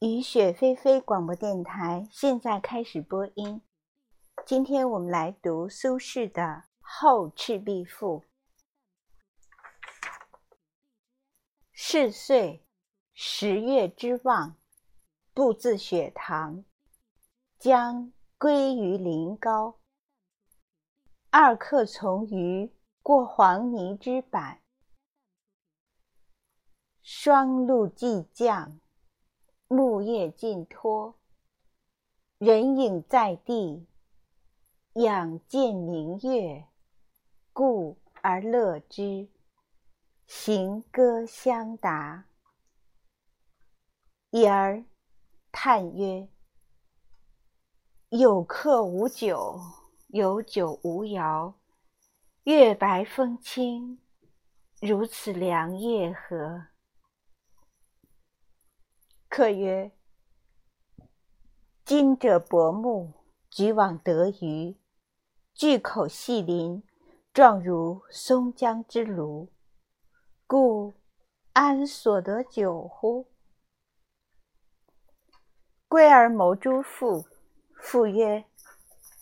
雨雪霏霏广播电台现在开始播音。今天我们来读苏轼的《后赤壁赋》。是岁十月之望，步自雪堂，将归于临高。二客从渔过黄泥之坂，霜露既降，木叶尽脱。人影在地，仰见明月，故而乐之。行歌相答，已而叹曰：“有客无酒，有酒无肴。月白风清，如此良夜何？”客曰：“今者薄暮，举网得鱼，巨口细鳞，状如松江之鲈。”故安所得酒乎？归而谋诸父，父曰：“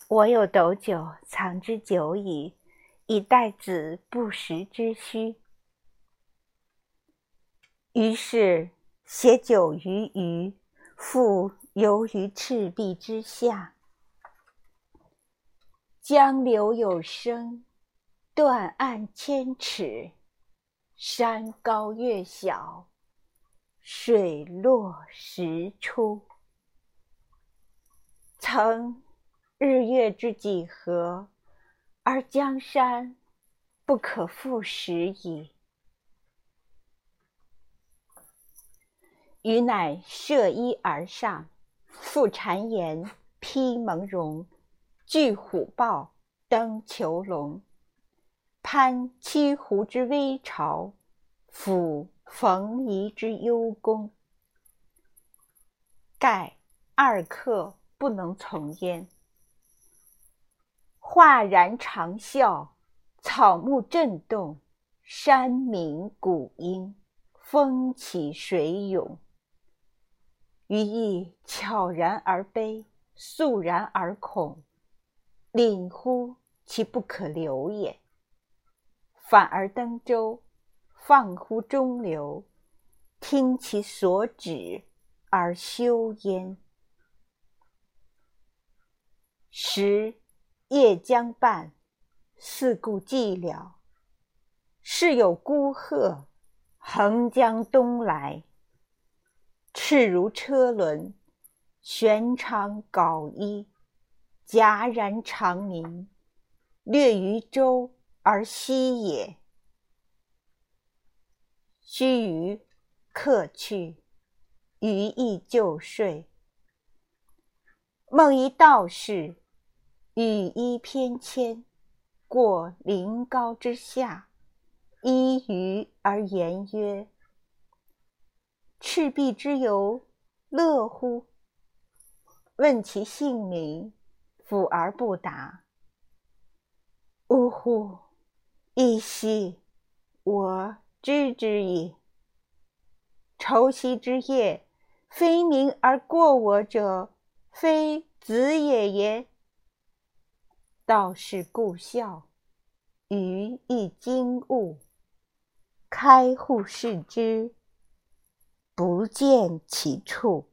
我有斗酒，藏之久矣，以待子不时之需。”于是携酒于鱼，复游于赤壁之下。江流有声，断岸千尺。山高月小，水落石出。曾日月之几何，而江山不可复拾矣。余乃涉衣而上，覆谗言，披蒙茸，踞虎豹，登虬龙。攀栖湖之危巢，俯冯夷之幽宫。盖二客不能从焉。哗然长啸，草木震动，山鸣谷应，风起水涌。余亦悄然而悲，肃然而恐，领乎其不可留也。反而登舟，放乎中流，听其所止而休焉。时夜将半，四顾寂寥，是有孤鹤横江东来，翅如车轮，玄长槁衣，戛然长鸣，掠于舟。而息也。须臾，客去，余亦就睡。梦一道士，羽衣翩跹，过临高之下，依鱼而言曰：“赤壁之游，乐乎？”问其姓名，抚而不答。呜呼！一夕，我知之矣。愁夕之夜，非鸣而过我者，非子也耶？道士故笑，余亦惊悟。开户视之，不见其处。